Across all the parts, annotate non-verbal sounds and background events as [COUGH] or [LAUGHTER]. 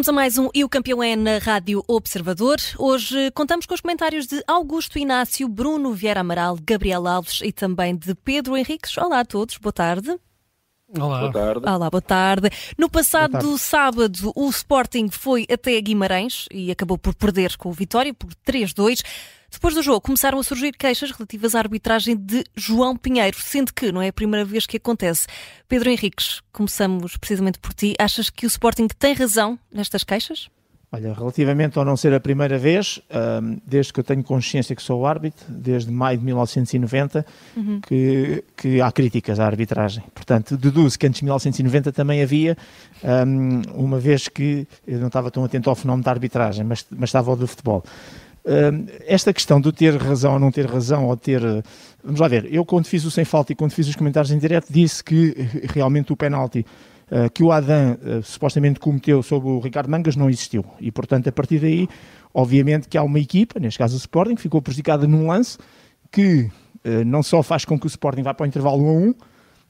Vamos a mais um E o Campeão é na Rádio Observador. Hoje contamos com os comentários de Augusto Inácio, Bruno Vieira Amaral, Gabriel Alves e também de Pedro Henriques. Olá a todos, boa tarde. Olá. Boa tarde. Olá, boa tarde. No passado tarde. sábado, o Sporting foi até Guimarães e acabou por perder com o Vitória por 3-2. Depois do jogo, começaram a surgir queixas relativas à arbitragem de João Pinheiro, sendo que não é a primeira vez que acontece. Pedro Henriques, começamos precisamente por ti. Achas que o Sporting tem razão nestas queixas? Olha, relativamente ao não ser a primeira vez, desde que eu tenho consciência que sou árbitro, desde maio de 1990, uhum. que, que há críticas à arbitragem. Portanto, deduzo que antes de 1990 também havia, uma vez que eu não estava tão atento ao fenómeno da arbitragem, mas, mas estava ao do futebol esta questão de ter razão ou não ter razão, ou ter. Vamos lá ver, eu quando fiz o sem falta e quando fiz os comentários em direto disse que realmente o penalti uh, que o Adam supostamente cometeu sobre o Ricardo Mangas não existiu. E portanto, a partir daí, obviamente que há uma equipa, neste caso o Sporting, que ficou prejudicada num lance que não só faz com que o Sporting vá para o intervalo 1 a 1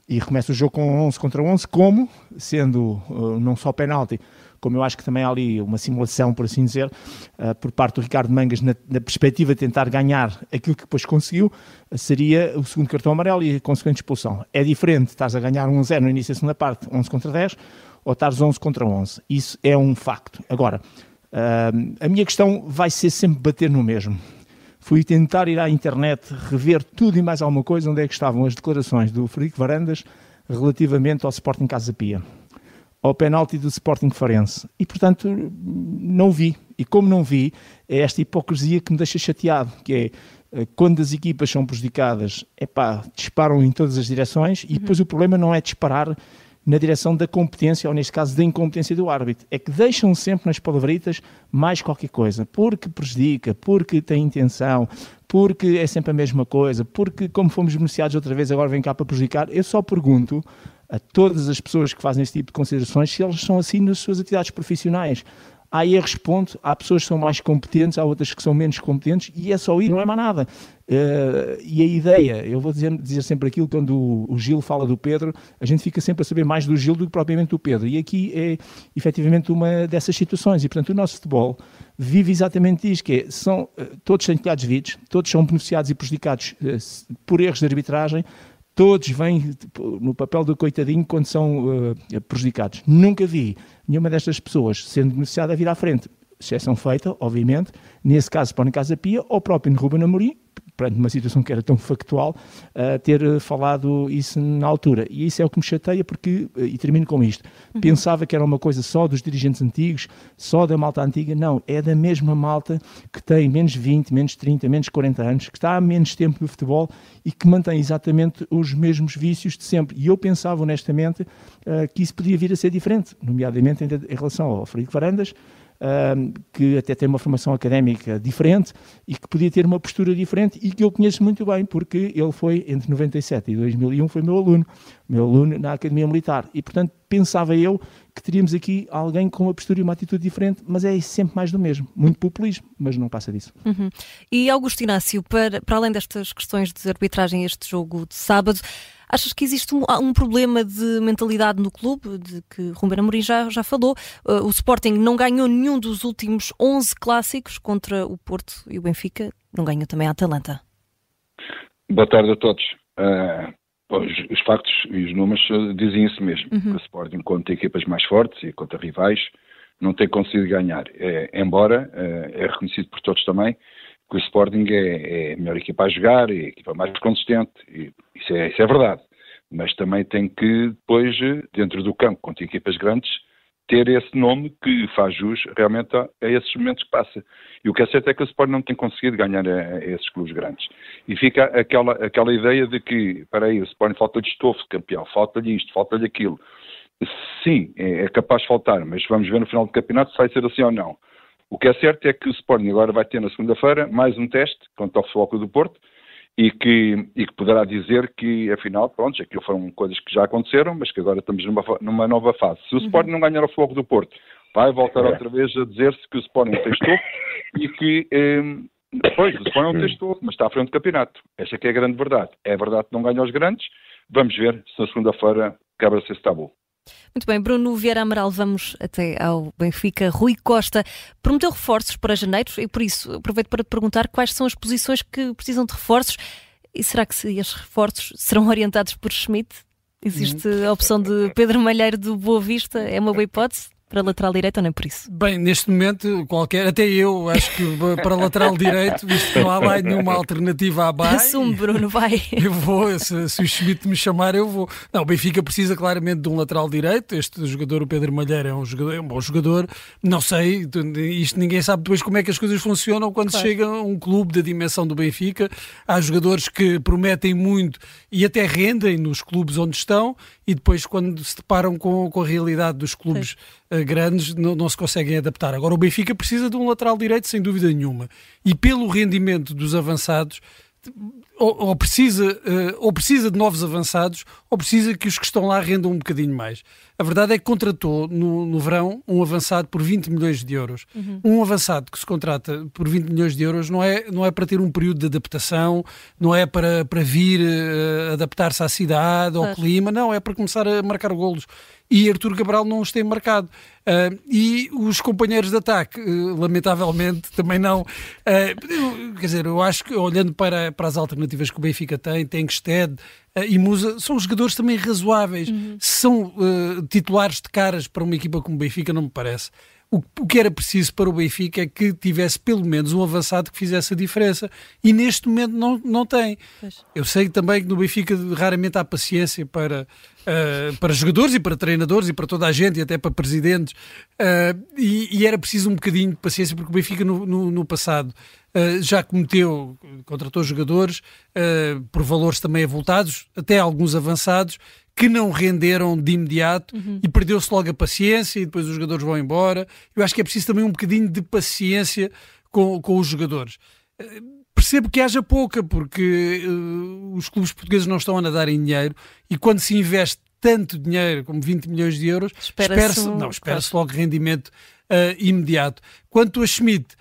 e remece o jogo com 11 contra 11, como, sendo não só penalti, como eu acho que também há ali uma simulação, por assim dizer, uh, por parte do Ricardo Mangas, na, na, perspectiva de tentar ganhar aquilo que depois conseguiu, uh, seria o segundo cartão amarelo e a consequente expulsão. É diferente, estás a ganhar 1-0 no início da segunda parte, 11 contra 10, ou estás 11 contra 11. Isso é um facto. Agora, uh, a minha questão vai ser sempre bater no mesmo. Fui tentar ir à internet, rever tudo e mais alguma coisa, onde é que estavam as declarações do Frederico Varandas relativamente ao Sporting Casa Pia ao penalti do Sporting Farense. E, portanto, não vi. E como não vi, é esta hipocrisia que me deixa chateado, que é eh, quando as equipas são prejudicadas, é pá, disparam em todas as direções e depois o problema não é disparar na direção da competência, ou neste caso da incompetência do árbitro. É que deixam sempre nas palavritas mais qualquer coisa, porque prejudica, porque tem intenção, porque é sempre a mesma coisa, porque como fomos beneficiados outra vez, agora vem cá para prejudicar. Eu só pergunto a todas as pessoas que fazem esse tipo de considerações se elas são assim nas suas atividades profissionais. Há erros, ponto. Há pessoas que são mais competentes, há outras que são menos competentes, e é só isso, não é mais nada. Uh, e a ideia, eu vou dizer, dizer sempre aquilo quando o, o, Gil fala do Pedro, a gente fica sempre a saber mais do Gil do que propriamente do Pedro. E aqui é efetivamente uma dessas situações. E portanto, o nosso futebol vive exatamente isto: que é, são, uh, todos têm telhados todos são beneficiados e prejudicados uh, por erros de arbitragem, todos vêm no papel do coitadinho quando são uh, prejudicados. Nunca vi nenhuma destas pessoas sendo beneficiada a vir à frente. Exceção feita, obviamente, nesse caso, para o Casa Pia, ou próprio Ruben Amorim, perante uma situação que era tão factual, uh, ter eh, falado isso na altura. E isso é o que me chateia, porque, uh, e termino com isto, uhum. pensava que era uma coisa só dos dirigentes antigos, só da malta antiga. Não, é da mesma malta que tem menos 20, menos 30, menos 40 anos, que está há menos tempo no futebol e que mantém exatamente os mesmos vícios de sempre. E eu pensava, honestamente, uh, que isso podia vir a ser diferente, nomeadamente em, em relação ao Frederico Varandas, que até tem uma formação académica diferente e que podia ter uma postura diferente e que eu conheço muito bem, porque ele foi, entre 97 e 2001, foi meu aluno, meu aluno na Academia Militar. E, portanto, pensava eu que teríamos aqui alguém com uma postura e uma atitude diferente, mas é sempre mais do mesmo. Muito populismo, mas não passa disso. Uhum. E Augusto Inácio, para, para além destas questões de arbitragem este jogo de sábado, Achas que existe um, um, problema de mentalidade no clube, de que Ruben Amorim já, já falou? Uh, o Sporting não ganhou nenhum dos últimos 11 clássicos contra o Porto e o Benfica, não ganhou também a Atalanta. Boa tarde a todos. Uh, os, os, factos e os números uh, dizem isso mesmo. Uhum. o Sporting contra equipas mais fortes e contra rivais não tem conseguido ganhar. É, embora uh, é reconhecido por todos também que o Sporting é, é, a melhor equipa a jogar, é a equipa mais consistente, e isso é, isso é verdade. Mas também tem que, depois, dentro do campo, contra equipas grandes, ter esse nome que faz jus realmente a, a, esses momentos que passa. E o que é certo é que o Sporting não tem conseguido ganhar a, a esses clubes grandes. E fica aquela, aquela ideia de que, para aí, o Sporting falta-lhe estofo, campeão, falta-lhe isto, falta-lhe aquilo. Sim, é, é capaz de faltar, mas vamos ver no final do campeonato se vai ser assim ou não. O que é certo é que o Sporting agora vai ter na segunda-feira mais um teste contra o Futebol do Porto e que, e que poderá dizer que, afinal, pronto, aquilo foram coisas que já aconteceram, mas que agora estamos numa, numa nova fase. Se o uhum. Sporting não ganhar o Futebol do Porto, vai voltar outra vez a dizer-se que o Sporting testou e que... Eh, Pois, o Sporting não testou, mas está à frente do campeonato. Esta é, é a grande verdade. É verdade que não ganha os grandes. Vamos ver se na segunda-feira quebra-se esse tabu. Muito bem, Bruno Vieira Amaral, vamos até ao Benfica. Rui Costa prometeu reforços para janeiro e por isso aproveito para te perguntar quais são as posições que precisam de reforços e será que esses reforços serão orientados por Schmidt? Existe a opção de Pedro Malheiro do Boa Vista? É uma boa hipótese? Para lateral direito ou nem por isso? Bem, neste momento, qualquer, até eu acho que para lateral direito, visto que não há [LAUGHS] lá nenhuma alternativa à base. Assume, Bruno, vai. Eu vou, se, se, o Schmidt me chamar, eu vou. Não, o Benfica precisa claramente de um lateral direito. Este jogador, o Pedro Malheiro, é um, jogador, é um bom jogador. Não sei, isto ninguém sabe depois como é que as coisas funcionam quando claro. chega um clube da dimensão do Benfica. Há jogadores que prometem muito e até rendem nos clubes onde estão e depois, quando se deparam com, com a realidade dos clubes. Sim grandes não, não, se conseguem adaptar. Agora, o Benfica precisa de um lateral direito, sem dúvida nenhuma. E pelo rendimento dos avançados, ou, ou, precisa, uh, ou precisa de novos avançados, ou precisa que os que estão lá rendam um bocadinho mais. A verdade é que contratou no, no verão um avançado por 20 milhões de euros. Uhum. Um avançado que se contrata por 20 milhões de euros não é, não é para ter um período de adaptação, não é para, para vir uh, adaptar-se à cidade, ao clima, não, é para começar a marcar golos e Artur Cabral não os tem marcado. Uh, e os companheiros de ataque, uh, lamentavelmente, também não. Uh, quer dizer, eu acho que olhando para, para as alternativas que o Benfica tem, tem Sted e Musa, são jogadores também razoáveis. Uhum. São titulares de caras para uma equipa como o Benfica, não me parece. O, o que era preciso para o Benfica é que tivesse pelo menos um avançado que fizesse a diferença. E neste momento não, não tem. Pois. Eu sei também que no Benfica raramente há paciência para, uh, para jogadores e para treinadores e para toda a gente e até para presidentes. Uh, e, e, era preciso um bocadinho de paciência porque o Benfica no, no, no passado Uh, já cometeu, contratou jogadores uh, por valores também avultados, até alguns avançados, que não renderam de imediato uhum. e perdeu-se logo a paciência e depois os jogadores vão embora. Eu acho que é preciso também um bocadinho de paciência com, com os jogadores. Eh, percebo que haja pouca, porque uh, os clubes portugueses não estão a nadar em dinheiro e quando se investe tanto dinheiro como 20 milhões de euros, espera-se espera não, espera logo rendimento uh, imediato. Quanto a Schmidt,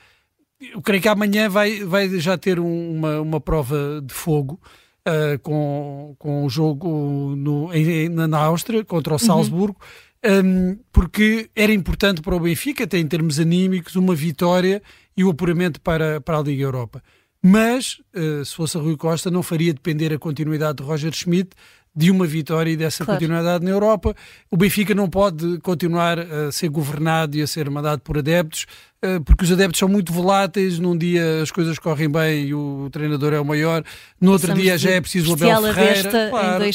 eu creio que amanhã vai, vai já ter um, uma, uma prova de fogo uh, com, com o jogo no, em, na Áustria contra o uhum. Salzburgo, uhum. um, porque era importante para o Benfica, até em termos anímicos, uma vitória e o apuramento para, para a Liga Europa. Mas, uh, se fosse a Rui Costa, não faria depender a continuidade de Roger Schmidt de uma vitória e dessa claro. continuidade na Europa. O Benfica não pode continuar a ser governado e a ser mandado por adeptos porque os adeptos são muito voláteis, num dia as coisas correm bem e o treinador é o maior, no outro dia já é preciso o Abel Ferreira. Claro,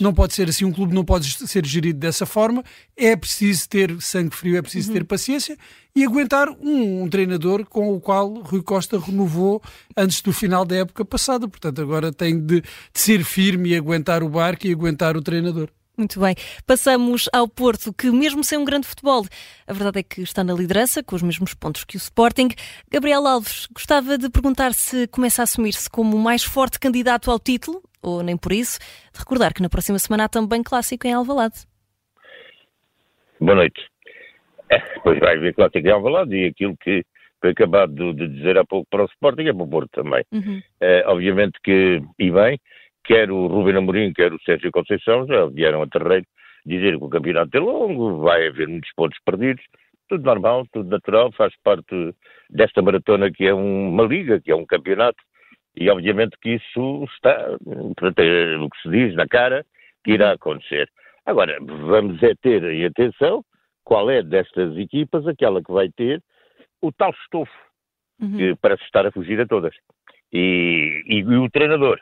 não pode ser assim, um clube não pode ser gerido dessa forma, é preciso ter sangue frio, é preciso uhum. ter paciência e aguentar um, um, treinador com o qual Rui Costa renovou antes do final da época passada, portanto agora tem de, de ser firme e aguentar o barco e aguentar o treinador. Muito bem. Passamos ao Porto, que mesmo sem um grande futebol, a verdade é que está na liderança, com os mesmos pontos que o Sporting. Gabriel Alves, gostava de perguntar se começa a assumir-se como o mais forte candidato ao título, ou nem por isso, de recordar que na próxima semana há também clássico em Alvalade. Boa noite. É, pois vai haver clássico em Alvalade e aquilo que foi acabado de dizer há pouco para o Sporting é para o Porto também. Uhum. É, obviamente que, e bem, quer o Rubem Amorim, quer o Sérgio Conceição, já vieram a terreiro dizer que o campeonato é longo, vai haver muitos pontos perdidos, tudo normal, tudo natural, faz parte desta maratona que é uma liga, que é um campeonato, e obviamente que isso está, portanto, é o que se diz na cara, que irá acontecer. Agora, vamos é ter em atenção qual é destas equipas aquela que vai ter o tal estofo, uhum. que parece estar a fugir a todas. E, e, e o treinador,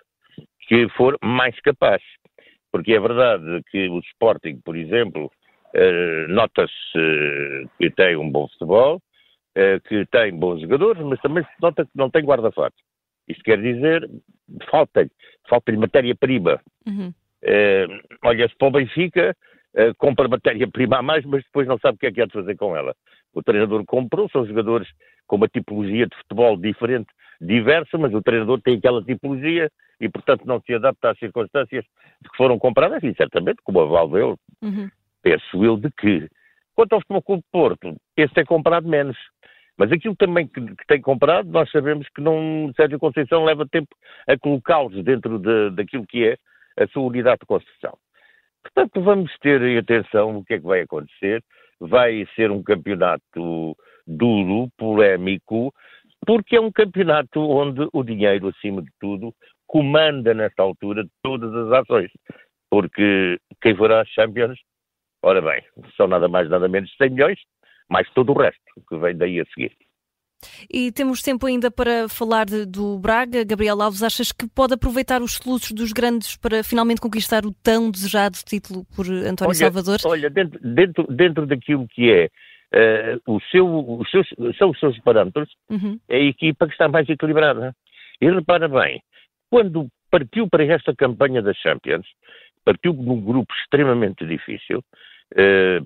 que for mais capaz. Porque é verdade que o Sporting, por exemplo, eh, nota-se eh, que tem um bom futebol, eh, que tem bons jogadores, mas também se nota que não tem guarda-fatos. Isto quer dizer, falta-lhe, falta-lhe matéria-prima. Uhum. Olha-se para o Benfica, compra matéria-prima a mais, mas depois não sabe o que é que há de fazer com ela. O treinador comprou, são jogadores com uma tipologia de futebol diferente, diversa, mas o treinador tem aquela tipologia e, portanto, não se adapta às circunstâncias que foram compradas, e certamente, como a Valveu, uhum. penso eu, de que, quanto ao Futebol Clube de Porto, esse é comprado menos. Mas aquilo também que, que, tem comprado, nós sabemos que não, Sérgio Conceição leva tempo a colocá-los dentro de, daquilo que é a sua unidade de construção. Portanto, vamos ter atenção o que é que vai acontecer. Vai ser um campeonato duro, polémico, porque é um campeonato onde o dinheiro, acima de tudo, comanda nesta altura todas as ações. Porque quem for às Champions, ora bem, são nada mais nada menos de 100 milhões, mais todo o resto que vem daí a seguir. E temos tempo ainda para falar de, do Braga. Gabriel Alves, achas que pode aproveitar os soluços dos grandes para finalmente conquistar o tão desejado título por António olha, Salvador? Olha, dentro, dentro, dentro daquilo que é uh, o seu, os seus, são os seus parâmetros, uhum. é a equipa que está mais equilibrada. E repara bem, quando partiu para esta campanha das Champions, partiu num grupo extremamente difícil,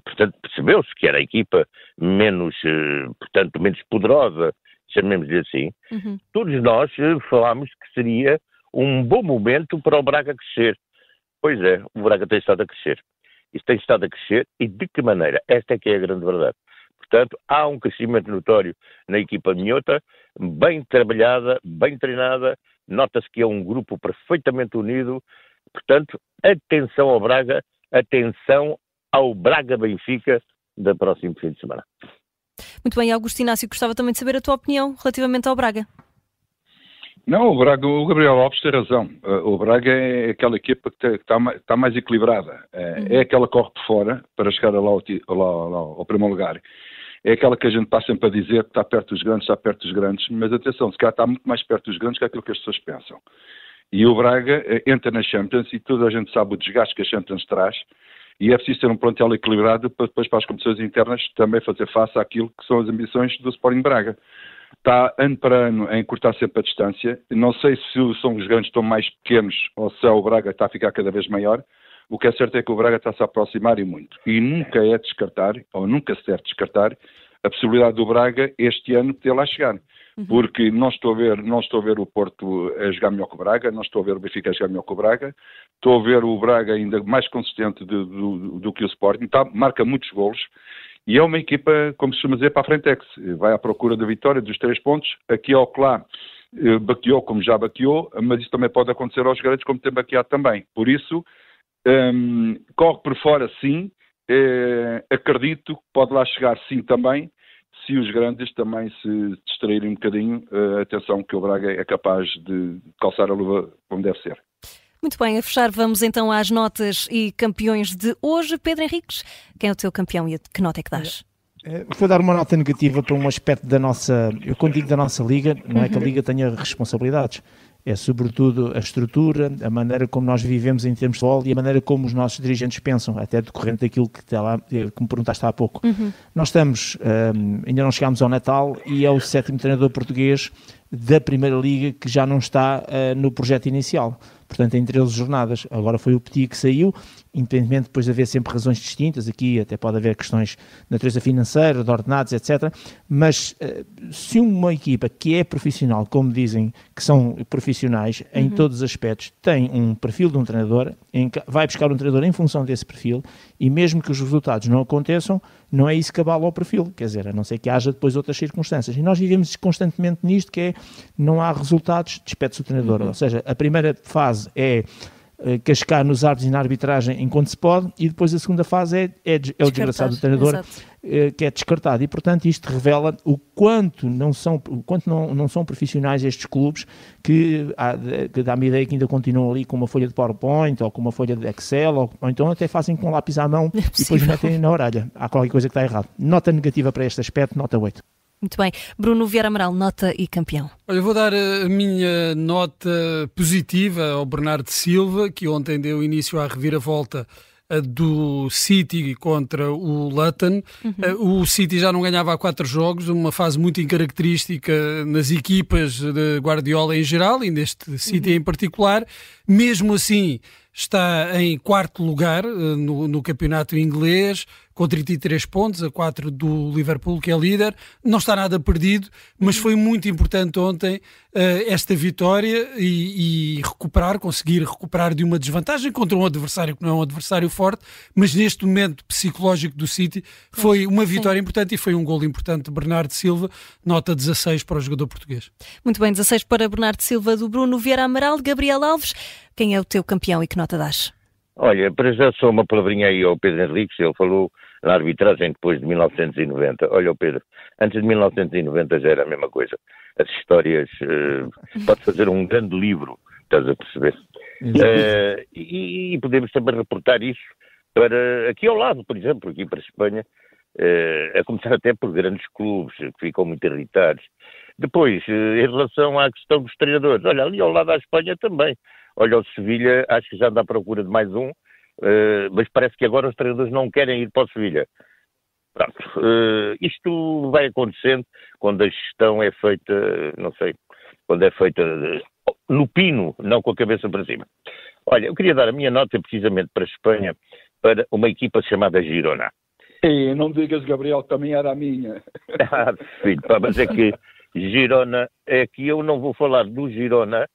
portanto percebeu-se que era a equipa menos, uh, portanto, menos poderosa, chamemos-lhe assim, uhum. todos nós falámos que seria um bom momento para o Braga crescer. Pois é, o Braga tem estado a crescer. Isso tem estado a crescer e de que maneira? Esta é que é a grande verdade. Portanto, há um crescimento notório na equipa minhota, bem trabalhada, bem treinada, nota-se que é um grupo perfeitamente unido. Portanto, atenção ao Braga, atenção ao Braga-Benfica da próximo fim de semana. Muito bem, Augusto Inácio, gostava também de saber a tua opinião relativamente ao Braga. Não, o, Braga, o Gabriel Alves tem razão. Uh, o Braga é aquela equipa que está, está mais equilibrada. É, uhum. é, aquela que corre por fora para chegar lá ao, lá, lá ao primeiro lugar é aquela que a gente está sempre a dizer que está perto dos grandes, está perto dos grandes, mas atenção, se calhar está muito mais perto dos grandes que aquilo que as pessoas pensam. E o Braga eh, entra na Champions e toda a gente sabe o desgaste que a Champions traz e é preciso ter um plantel equilibrado para depois para as competições internas também fazer face àquilo que são as ambições do Sporting Braga. Está ano para ano a encurtar sempre a distância. Não sei se são os grandes estão mais pequenos ou se é o Braga está a ficar cada vez maior, o que é certo é que o Braga está-se a aproximar e muito. E nunca é descartar, ou nunca se deve descartar, a possibilidade do Braga este ano ter lá chegar. Uhum. Porque não estou, a ver, não estou a ver o Porto a jogar melhor que o Braga, não estou a ver o Benfica a jogar melhor que o Braga, estou a ver o Braga ainda mais consistente de, do, do, que o Sporting, tá, marca muitos golos e é uma equipa, como se chama dizer, para a Frentex. Vai à procura da vitória dos três pontos, aqui ao lá eh, baqueou como já baqueou, mas isso também pode acontecer aos grandes como tem baqueado também. Por isso, um, corre por fora, sim. É, acredito que pode lá chegar, sim, também. Se os grandes também se distraírem um bocadinho, uh, atenção que o Braga é capaz de calçar a luva como deve ser. Muito bem, a fechar vamos então às notas e campeões de hoje. Pedro Henriques, quem é o teu campeão e que nota é que dás? Eh, vou dar uma nota negativa para um aspecto da nossa, eu quando digo da nossa liga, não é que a liga tenha responsabilidades, é sobretudo a estrutura, a maneira como nós vivemos em termos de futebol e a maneira como os nossos dirigentes pensam, até decorrente daquilo que, lá, eh, que me perguntaste há pouco. Uhum. Nós estamos, um, ainda não chegámos ao Natal e é o sétimo treinador português da Primeira Liga que já não está uh, no projeto inicial portanto em 13 jornadas. Agora foi o Petit que saiu, independentemente depois de haver sempre razões distintas, aqui até pode haver questões de natureza financeira, de ordenados, etc. Mas uh, se uma equipa que é profissional, como dizem que são profissionais em uhum. todos os aspectos, tem um perfil de um treinador, vai buscar um treinador em função desse perfil e mesmo que os resultados não aconteçam, não é isso que abala o perfil, quer dizer, a não ser que haja depois outras circunstâncias. E nós vivemos constantemente nisto, que é, não há resultados, despede-se o treinador. Uhum. Ou seja, a primeira fase é cascar nos árbitros e na arbitragem enquanto se pode, e depois a segunda fase é, é, é o desgraçado do treinador uh, que é descartado. E, portanto, isto revela o quanto não são, o quanto não, não são profissionais estes clubes que, que dá-me a ideia que ainda continuam ali com uma folha de PowerPoint ou com uma folha de Excel, ou, ou então até fazem com lápis à mão é e depois metem na orelha. Há qualquer coisa que está errado. Nota negativa para este aspecto, nota 8. Muito bem. Bruno Vieira Amaral, nota e campeão. Olha, vou dar a minha nota positiva ao Bernardo Silva, que ontem deu início à reviravolta eh, do City contra o Luton. Uhum. Eh, o City já não ganhava há quatro jogos, uma fase muito incaracterística nas equipas de Guardiola em geral e neste City uhum. em particular. Mesmo assim, está em quarto lugar eh, no, no, campeonato inglês, com 33 pontos, a 4 do Liverpool, que é líder. Não está nada perdido, mas foi muito importante ontem uh, esta vitória e, e, recuperar, conseguir recuperar de uma desvantagem contra um adversário que não é um adversário forte, mas neste momento psicológico do City foi uma vitória Sim. importante e foi um gol importante de Bernardo Silva, nota 16 para o jogador português. Muito bem, 16 para Bernardo Silva do Bruno Vieira Amaral, Gabriel Alves. Quem é o teu campeão e que nota dás? Olha, para já só uma palavrinha aí ao Pedro Henriques, ele falou na arbitragem depois de 1990. Olha, Pedro, antes de 1990 já era a mesma coisa. As histórias, uh, pode fazer um grande livro, estás a perceber? Uh, e, e, podemos também reportar isso para aqui ao lado, por exemplo, aqui para a Espanha, uh, a começar até por grandes clubes que ficam muito irritados. Depois, em relação à questão dos treinadores, olha, ali ao lado da Espanha também. Olha, o Sevilha, acho que já anda à procura de mais um, uh, mas parece que agora os treinadores não querem ir para o Sevilha. Pronto, uh, isto vai acontecendo quando a gestão é feita, não sei, quando é feita no pino, não com a cabeça para cima. Olha, eu queria dar a minha nota precisamente para a Espanha, para uma equipa chamada Girona. E não digas, Gabriel, que também era a minha. [LAUGHS] ah, filho, pá, mas é que Girona, é que eu não vou falar do Girona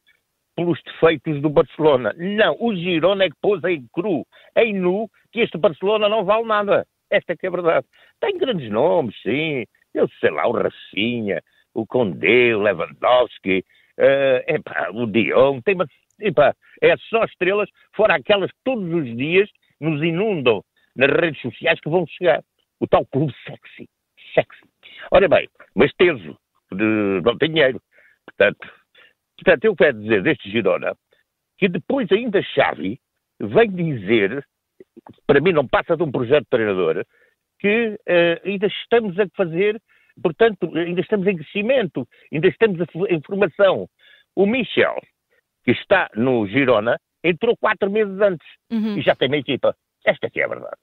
pelos defeitos do Barcelona. Não, o Girona é que pôs em cru, em nu, que este Barcelona não vale nada. Esta é que é a verdade. Tem grandes nomes, sim. Eu sei lá, o Rafinha, o Condé, o Lewandowski, uh, epá, o Dion, tem uma, é só estrelas, fora aquelas que todos os dias nos inundam nas redes sociais que vão chegar. O tal clube sexy. Sexy. Ora bem, mas teso, de, não tem dinheiro. Portanto, Portanto, eu quero dizer deste Girona que depois ainda Xavi vem dizer, para mim não passa de um projeto de treinador, que uh, ainda estamos a fazer, portanto, ainda estamos em crescimento, ainda estamos em formação. O Michel, que está no Girona, entrou quatro meses antes uhum. e já tem uma equipa. Esta aqui é a verdade.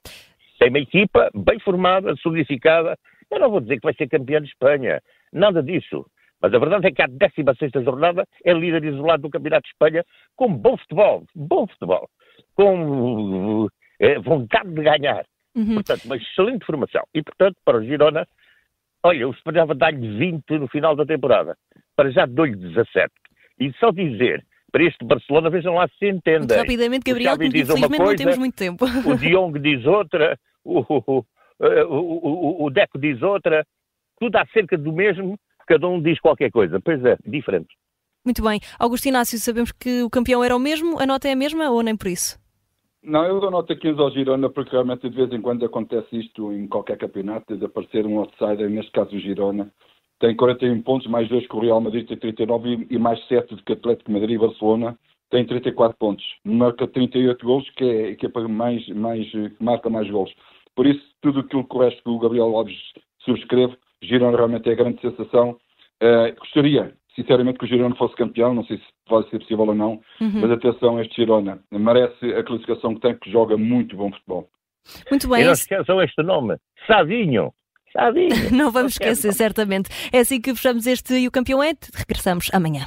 Tem uma equipa bem formada, solidificada. Eu não vou dizer que vai ser campeão de Espanha. Nada disso. Mas a verdade é que a 16 jornada é líder isolado do Campeonato de Espanha com bom futebol, bom futebol, com é, vontade de ganhar. Uhum. Portanto, uma excelente formação. E, portanto, para o Girona, olha, eu esperava dar-lhe 20 no final da temporada. Para já dou-lhe 17. E só dizer para este Barcelona, vejam lá se entendem. Muito rapidamente, Gabriel, que infelizmente coisa, não temos muito tempo. O Diong diz outra, o, o, o, o, Deco diz outra, tudo acerca do mesmo, cada um diz qualquer coisa. Pois é, diferente. Muito bem. Augusto Inácio, sabemos que o campeão era o mesmo, a nota é a mesma ou nem por isso? Não, eu dou nota 15 ao Girona porque realmente de vez em quando acontece isto em qualquer campeonato, de aparecer um outsider, neste caso o Girona. Tem 41 pontos, mais 2 que o Real Madrid tem 39 e mais 7 do que Atlético Madrid e Barcelona tem 34 pontos. Marca 38 gols, que é a equipa mais, mais, que marca mais gols. Por isso, tudo aquilo que o resto que o Gabriel Alves subscreve, Girona realmente é a grande sensação. Uh, gostaria, sinceramente, que o Girona fosse campeão, não sei se vai ser possível ou não, uhum. mas atenção, este Girona merece a classificação que tem, que joga muito bom futebol. Muito bem. E não esqueçam este nome, Savinho. Savinho. [LAUGHS] não vamos esquecer, certamente. É assim que fechamos este E o Campeão é. Regressamos amanhã.